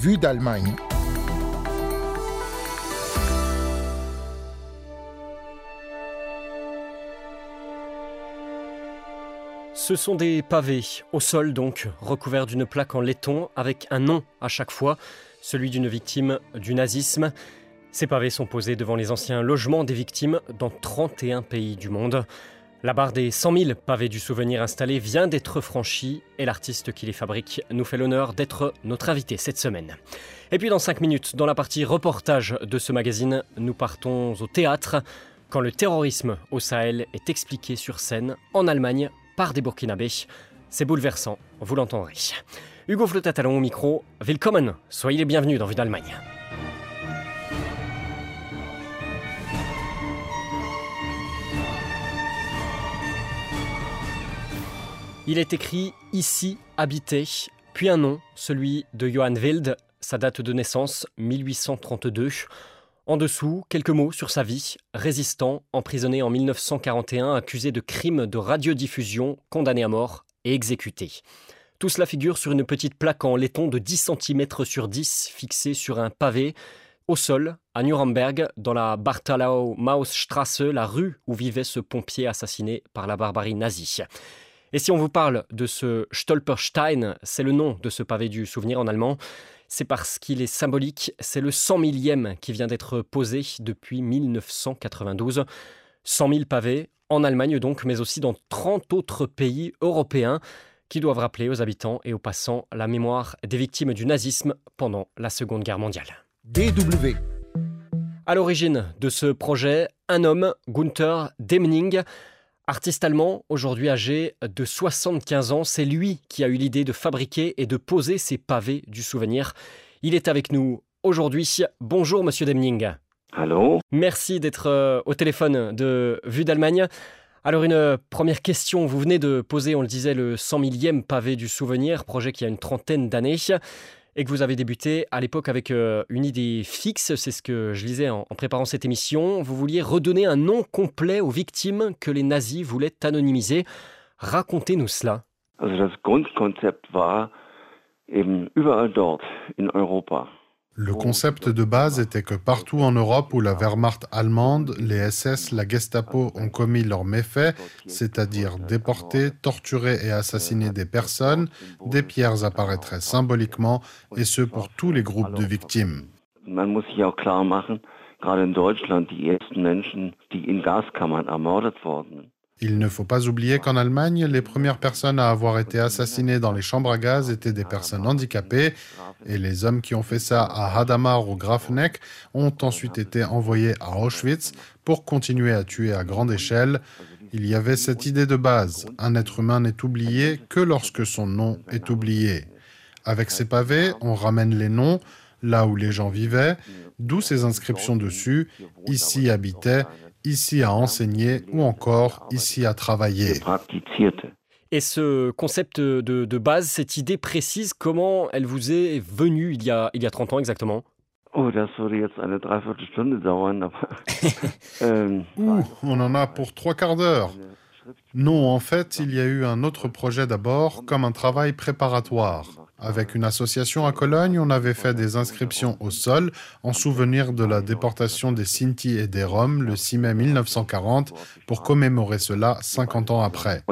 Vue d'Allemagne. Ce sont des pavés, au sol donc, recouverts d'une plaque en laiton avec un nom à chaque fois, celui d'une victime du nazisme. Ces pavés sont posés devant les anciens logements des victimes dans 31 pays du monde. La barre des 100 000 pavés du souvenir installés vient d'être franchie et l'artiste qui les fabrique nous fait l'honneur d'être notre invité cette semaine. Et puis dans 5 minutes, dans la partie reportage de ce magazine, nous partons au théâtre quand le terrorisme au Sahel est expliqué sur scène en Allemagne par des Burkinabés. C'est bouleversant, vous l'entendrez. Hugo Flotatalon au micro, willkommen, soyez les bienvenus dans Vue d'Allemagne. Il est écrit ici habité, puis un nom, celui de Johann Wild, sa date de naissance 1832. En dessous, quelques mots sur sa vie. Résistant, emprisonné en 1941, accusé de crimes de radiodiffusion, condamné à mort et exécuté. Tout cela figure sur une petite plaque en laiton de 10 cm sur 10 fixée sur un pavé au sol à Nuremberg, dans la Barthalau Mausstrasse, la rue où vivait ce pompier assassiné par la barbarie nazie. Et si on vous parle de ce Stolperstein, c'est le nom de ce pavé du souvenir en allemand, c'est parce qu'il est symbolique, c'est le 100 millième qui vient d'être posé depuis 1992. 100 000 pavés, en Allemagne donc, mais aussi dans 30 autres pays européens, qui doivent rappeler aux habitants et aux passants la mémoire des victimes du nazisme pendant la Seconde Guerre mondiale. DW. À l'origine de ce projet, un homme, Gunther Demning, Artiste allemand, aujourd'hui âgé de 75 ans, c'est lui qui a eu l'idée de fabriquer et de poser ces pavés du souvenir. Il est avec nous aujourd'hui. Bonjour Monsieur Demning. Allô? Merci d'être euh, au téléphone de Vue d'Allemagne. Alors une première question, vous venez de poser, on le disait, le 100 millième pavé du souvenir, projet qui a une trentaine d'années et que vous avez débuté à l'époque avec euh, une idée fixe, c'est ce que je lisais en, préparant cette émission. Vous vouliez redonner un nom complet aux victimes que les nazis voulaient anonymiser. Racontez-nous cela. Grundkonzept war eben überall dort in Europa le concept de base était que partout en Europe où la Wehrmacht allemande, les SS, la Gestapo ont commis leurs méfaits, c'est-à-dire déporter, torturer et assassiner des personnes, des pierres apparaîtraient symboliquement, et ce pour tous les groupes de victimes. Il ne faut pas oublier qu'en Allemagne, les premières personnes à avoir été assassinées dans les chambres à gaz étaient des personnes handicapées, et les hommes qui ont fait ça à Hadamar ou Grafeneck ont ensuite été envoyés à Auschwitz pour continuer à tuer à grande échelle. Il y avait cette idée de base, un être humain n'est oublié que lorsque son nom est oublié. Avec ces pavés, on ramène les noms, là où les gens vivaient, d'où ces inscriptions dessus, ici habitait, ici à enseigner ou encore ici à travailler. Et ce concept de, base, cette idée précise, comment elle vous est venue il y a, il y a 30 ans exactement? Oh. Ähm, on en a pour trois quarts d'heure. Non, en fait, il y a eu un autre projet d'abord, comme un travail préparatoire. Avec une association à Cologne, on avait fait des inscriptions au sol en souvenir de la déportation des Sinti et des Roms le 6 mai 1940 pour commémorer cela 50 ans après.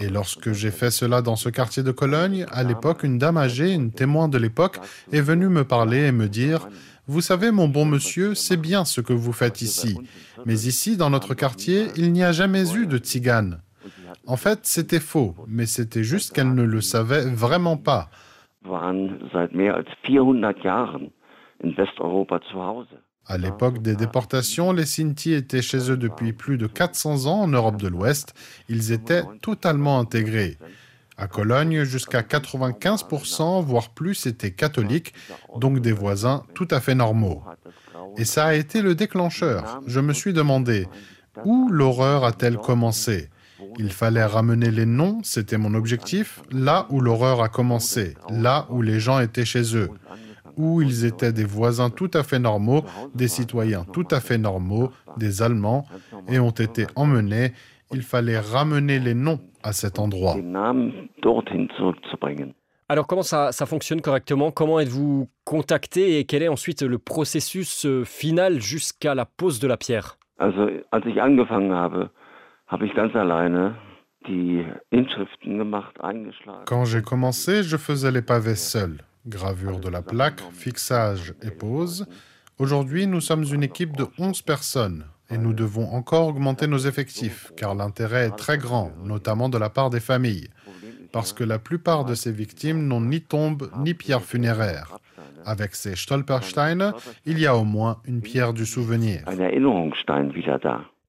Et lorsque j'ai fait cela dans ce quartier de Cologne, à l'époque, une dame âgée, une témoin de l'époque, est venue me parler et me dire Vous savez, mon bon monsieur, c'est bien ce que vous faites ici. Mais ici, dans notre quartier, il n'y a jamais eu de tziganes. En fait, c'était faux, mais c'était juste qu'elle ne le savait vraiment pas. À l'époque des déportations, les Sinti étaient chez eux depuis plus de 400 ans en Europe de l'Ouest. Ils étaient totalement intégrés. À Cologne, jusqu'à 95%, voire plus, étaient catholiques, donc des voisins tout à fait normaux. Et ça a été le déclencheur. Je me suis demandé, où l'horreur a-t-elle commencé? Il fallait ramener les noms, c'était mon objectif, là où l'horreur a commencé, là où les gens étaient chez eux, où ils étaient des voisins tout à fait normaux, des citoyens tout à fait normaux, des Allemands, et ont été emmenés Il fallait ramener les noms à cet endroit. Alors comment ça, ça fonctionne correctement? Comment êtes-vous contacté et quel est ensuite le processus euh, final jusqu'à la pose de la pierre? Quand j'ai commencé, je faisais les pavés seul. Gravure de la plaque, fixage et pose. Aujourd'hui, nous sommes une équipe de 11 personnes et nous devons encore augmenter nos effectifs car l'intérêt est très grand, notamment de la part des familles, parce que la plupart de ces victimes n'ont ni tombe ni pierre funéraire. Avec ces Stolpersteine, il y a au moins une pierre du souvenir.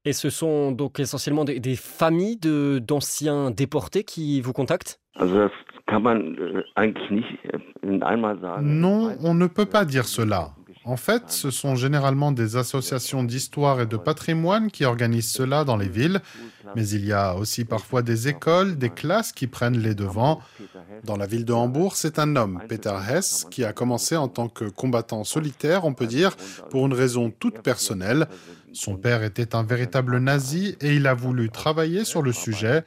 Et ce sont donc essentiellement des, des familles de- d'anciens déportés qui vous contactent? Äh, äh. Non, on ne peut pas dire cela. En fait, ce sont généralement des associations d'histoire et de patrimoine qui organisent cela dans les villes, mais il y a aussi parfois des écoles, des classes qui prennent les devants. Dans la ville de Hambourg, c'est un homme, Peter Hess, qui a commencé en tant que combattant solitaire, on peut dire, pour une raison toute personnelle. Son père était un véritable nazi et il a voulu travailler sur le sujet.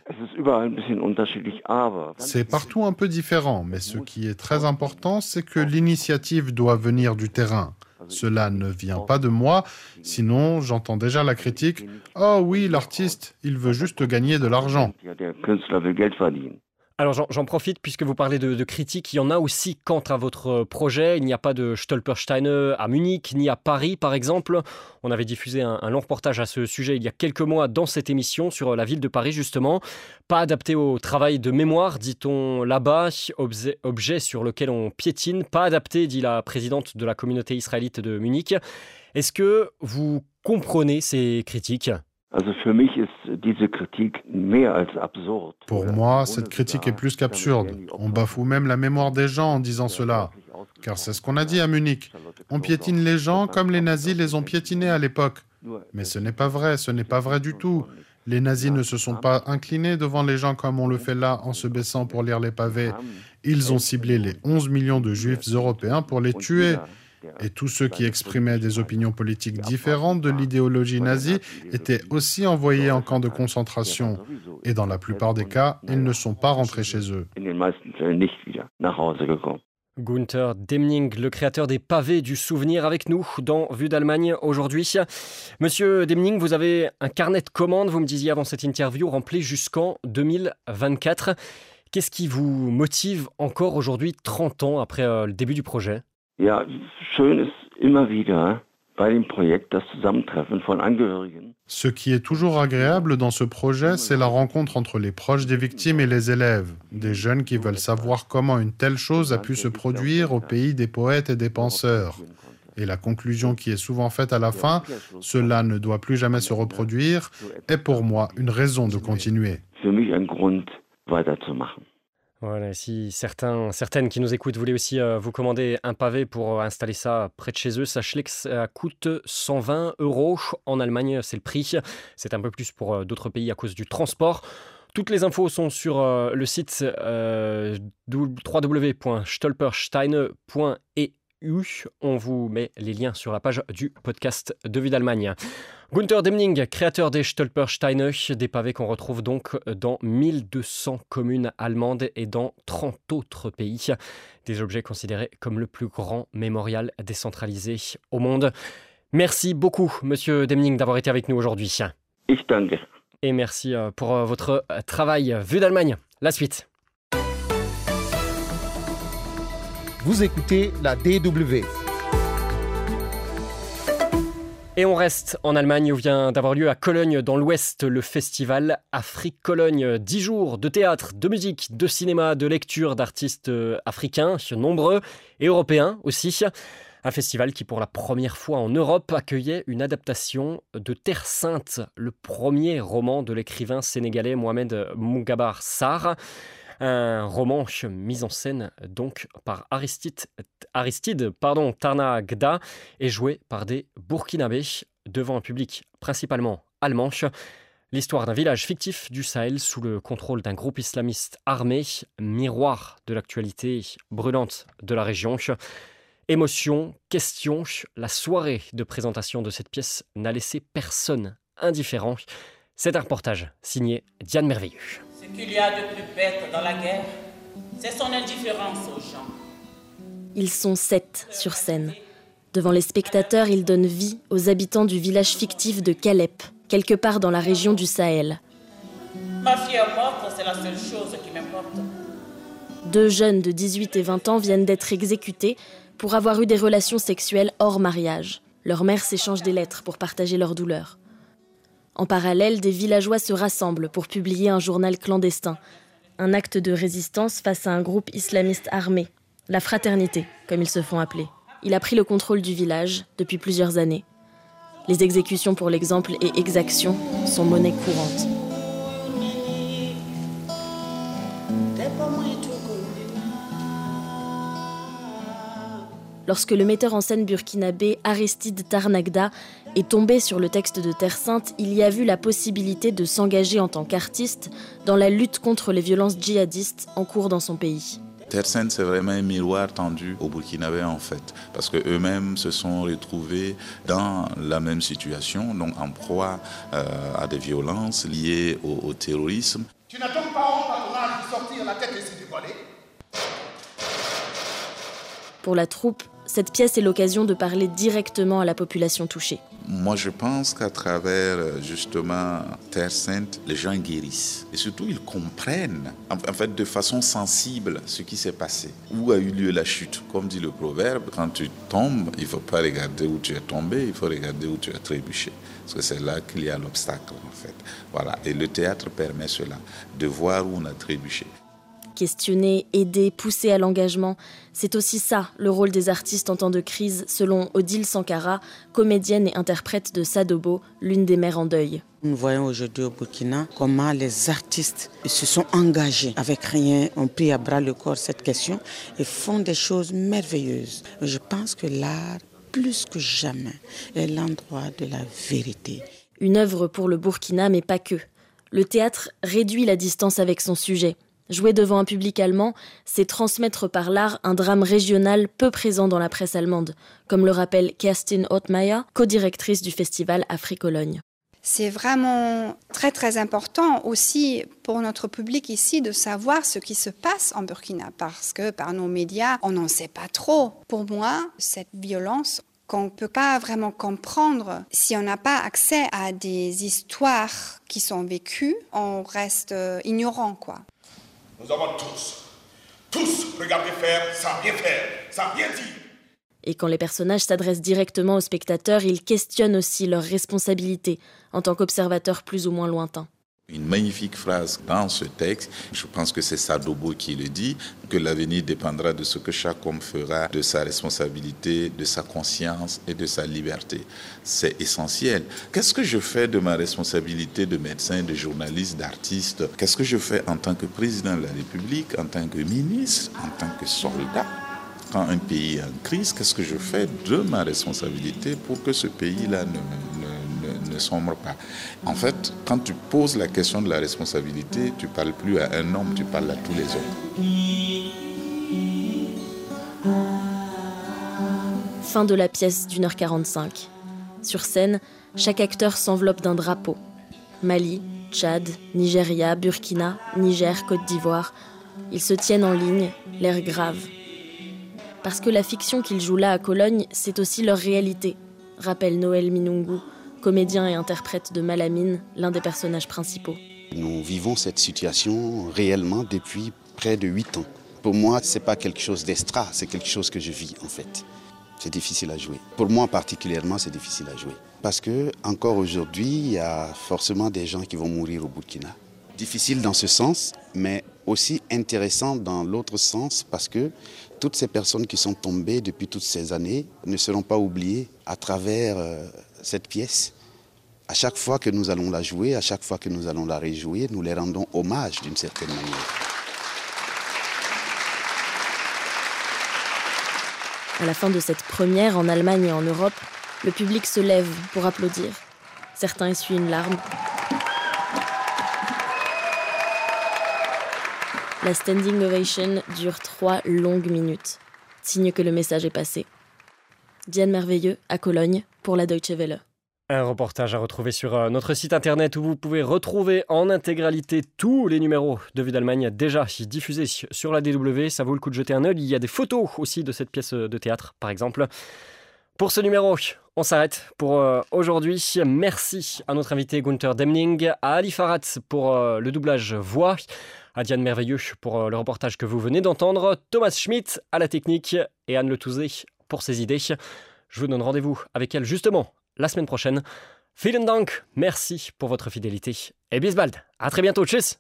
C'est partout un peu différent, mais ce qui est très important, c'est que l'initiative doit venir du terrain. Cela ne vient pas de moi, sinon j'entends déjà la critique Oh oui, l'artiste, il veut juste gagner de l'argent. Alors j'en- profite puisque vous parlez de, critiques, il y en a aussi quant à votre projet. Il n'y a pas de Stolpersteine à Munich ni à Paris par exemple. On avait diffusé un, long reportage à ce sujet il y a quelques mois dans cette émission sur la ville de Paris justement. Pas adapté au travail de mémoire, dit-on là-bas, objet sur lequel on piétine. Pas adapté, dit la présidente de la communauté israélite de Munich. Est-ce que vous comprenez ces critiques? Pour moi, cette critique est plus qu'absurde. On bafoue même la mémoire des gens en disant cela. Car c'est ce qu'on a dit à Munich. On piétine les gens comme les nazis les ont piétinés à l'époque. Mais ce n'est pas vrai, ce n'est pas vrai du tout. Les nazis ne se sont pas inclinés devant les gens comme on le fait là en se baissant pour lire les pavés. Ils ont ciblé les 11 millions de juifs européens pour les tuer. Et tous ceux qui exprimaient des opinions politiques différentes de l'idéologie nazie étaient aussi envoyés en camp de concentration. Et dans la plupart des cas, ils ne sont pas rentrés chez eux. Gunther Demning, le créateur des pavés du souvenir, avec nous dans Vue d'Allemagne aujourd'hui. Monsieur Demning, vous avez un carnet de commandes, vous me disiez avant cette interview, rempli jusqu'en 2024. Qu'est-ce qui vous motive encore aujourd'hui, 30 ans après euh, le début du projet? Ja, schön ist immer wieder bei dem Projekt das Zusammentreffen von Angehörigen. Ce qui est toujours agréable dans ce projet, c'est la rencontre entre les proches des victimes et les élèves, des jeunes qui veulent savoir comment une telle chose a pu se produire au pays des poètes et des penseurs. Et la conclusion qui est souvent faite à la fin, cela ne doit plus jamais se reproduire, est pour moi une raison de continuer. Für mich ein Grund, weiterzumachen. Voilà, si certains, certaines qui nous écoutent voulaient aussi euh, vous commander un pavé pour euh, installer ça près de chez eux, sachez que ça coûte 120 euros. En Allemagne, c'est le prix. C'est un peu plus pour euh, d'autres pays à cause du transport. Toutes les infos sont sur le site www.stolpersteine.eu. On vous met les liens sur la page du podcast de Vue d'Allemagne. Gunther Demning, créateur des Stolpersteine, des pavés qu'on retrouve donc dans 1200 communes allemandes et dans 30 autres pays. Des objets considérés comme le plus grand mémorial décentralisé au monde. Merci beaucoup, monsieur Demning, d'avoir été avec nous aujourd'hui. Ich danke. Et merci euh, pour euh, votre euh, travail. Vue d'Allemagne, la suite. Vous écoutez la DW. Et on reste en Allemagne où vient d'avoir lieu à Cologne, dans l'Ouest, le festival Afrique Cologne. Dix jours de théâtre, de musique, de cinéma, de lecture d'artistes euh, africains, nombreux, et européens aussi. Un festival qui, pour la première fois en Europe, accueillait une adaptation de Terre Sainte, le premier roman de l'écrivain sénégalais Mohamed Mougabar Sarr. Un roman mis en scène donc par Aristide, Aristide pardon, et joué par des Burkinabés devant un public principalement allemand. L'histoire d'un village fictif du Sahel sous le contrôle d'un groupe islamiste armé, miroir de l'actualité brûlante de la région. Émotion, question, la soirée de présentation de cette pièce n'a laissé personne indifférent. C'est un reportage signé Diane Merveilleux. Ce qu'il y a de plus bête dans la guerre, c'est son indifférence aux gens. Ils sont sept sur scène. Devant les spectateurs, ils donnent vie aux habitants du village fictif de Calep, quelque part dans la région du Sahel. Ma fière morte, c'est la seule chose qui m'importe. Deux jeunes de 18 et 20 ans viennent d'être exécutés pour avoir eu des relations sexuelles hors mariage. Leurs mères s'échangent des lettres pour partager leur douleur. En parallèle, des villageois se rassemblent pour publier un journal clandestin, un acte de résistance face à un groupe islamiste armé, la fraternité, comme ils se font appeler. Il a pris le contrôle du village depuis plusieurs années. Les exécutions pour l'exemple et exactions sont monnaie courante. Lorsque le metteur en scène burkinabé Aristide Tarnagda est tombé sur le texte de Terre Sainte, il y a vu la possibilité de s'engager en tant qu'artiste dans la lutte contre les violences djihadistes en cours dans son pays. Terre Sainte, c'est vraiment un miroir tendu aux Burkinabés en fait, parce qu'eux-mêmes se sont retrouvés dans la même situation, donc en proie euh, à des violences liées au, au terrorisme. Tu n'as donc pas honte à ton âge de sortir la tête ici dévoilée Pour la troupe, cette pièce est l'occasion de parler directement à la population touchée. Moi, je pense qu'à travers euh, justement Terre Sainte, les gens guérissent. Et surtout, ils comprennent, en en fait, de façon sensible, ce qui s'est passé. Où a eu lieu la chute? Comme dit le proverbe, quand tu tombes, il ne faut pas regarder où tu es tombé, il faut regarder où tu as trébuché. Parce que c'est là qu'il y a l'obstacle, en fait. Voilà. Et le théâtre permet cela, de voir où on a trébuché. Questionner, aider, pousser à l'engagement, c'est aussi ça le rôle des artistes en temps de crise, selon Odile Sankara, comédienne et interprète de Sadobo, l'une des mères en deuil. Nous voyons aujourd'hui au Burkina comment les artistes se sont engagés avec rien, ont pris à bras le corps cette question et font des choses merveilleuses. Je pense que l'art, plus que jamais, est l'endroit de la vérité. Une œuvre pour le Burkina, mais pas que. Le théâtre réduit la distance avec son sujet. Jouer devant un public allemand, c'est transmettre par l'art un drame régional peu présent dans la presse allemande, comme le rappelle Kerstin Ottmeier, co-directrice du festival Afrique-Cologne. C'est vraiment très très important aussi pour notre public ici de savoir ce qui se passe en Burkina parce que par nos médias, on n'en sait pas trop. Pour moi, cette violence qu'on ne peut pas vraiment comprendre si on n'a pas accès à des histoires qui sont vécues, on reste euh, ignorant quoi. Nous avons tous, tous regardé faire faire, dire. Et quand les personnages s'adressent directement aux spectateurs, ils questionnent aussi leurs responsabilités en tant qu'observateurs plus ou moins lointains. Une magnifique phrase dans ce texte, je pense que c'est Sadobo qui le dit, que l'avenir dépendra de ce que chaque homme fera de sa responsabilité, de sa conscience et de sa liberté. C'est essentiel. Qu'est-ce que je fais de ma responsabilité de médecin, de journaliste, d'artiste? Qu'est-ce que je fais en tant que président de la République, en tant que ministre, en tant que soldat? Quand un pays est en crise, qu'est-ce que je fais de ma responsabilité pour que ce pays-là ne, ne, sombre pas En fait, quand tu poses la question de la responsabilité, tu parles plus à un homme, tu parles à tous les hommes. Fin de la pièce d'une heure 45. Sur scène, chaque acteur s'enveloppe d'un drapeau. Mali, Tchad, Nigeria, Burkina, Niger, Côte d'Ivoire. Ils se tiennent en ligne, l'air grave, parce que la fiction qu'ils jouent là à Cologne, c'est aussi leur réalité, rappelle Noël Minungu, comédien et interprète de Malamine, l'un des personnages principaux. Nous vivons cette situation réellement depuis près de huit ans. Pour moi, ce n'est pas quelque chose d'extra, c'est quelque chose que je vis en fait. C'est difficile à jouer. Pour moi particulièrement, c'est difficile à jouer. Parce que encore aujourd'hui, il y a forcément des gens qui vont mourir au Burkina. Difficile dans ce sens, mais aussi intéressant dans l'autre sens parce que toutes ces personnes qui sont tombées depuis toutes ces années ne seront pas oubliées à travers euh, cette pièce. À chaque fois que nous allons la jouer, à chaque fois que nous allons la réjouir, nous les rendons hommage d'une certaine manière. À la fin de cette première en Allemagne et en Europe, le public se lève pour applaudir. Certains essuient une larme. La standing ovation dure trois longues minutes, signe que le message est passé. Diane Merveilleux à Cologne pour la Deutsche Welle. Un reportage à retrouver sur euh, notre site internet où vous pouvez retrouver en intégralité tous les numéros de Vue d'Allemagne déjà diffusés sur la DW. Ça vaut le coup de jeter un œil. Il y a des photos aussi de cette pièce de théâtre, par exemple. Pour ce numéro, on s'arrête pour euh, aujourd'hui. Merci à notre invité Gunther Demning, à Ali Farad pour euh, le doublage voix, à Diane Merveilleux pour le reportage que vous venez d'entendre, Thomas Schmidt à la technique et Anne Le pour ses idées. Je vous donne rendez-vous avec elle justement la semaine prochaine. Vielen Dank, merci pour votre fidélité et bis bald. À très bientôt, tchuss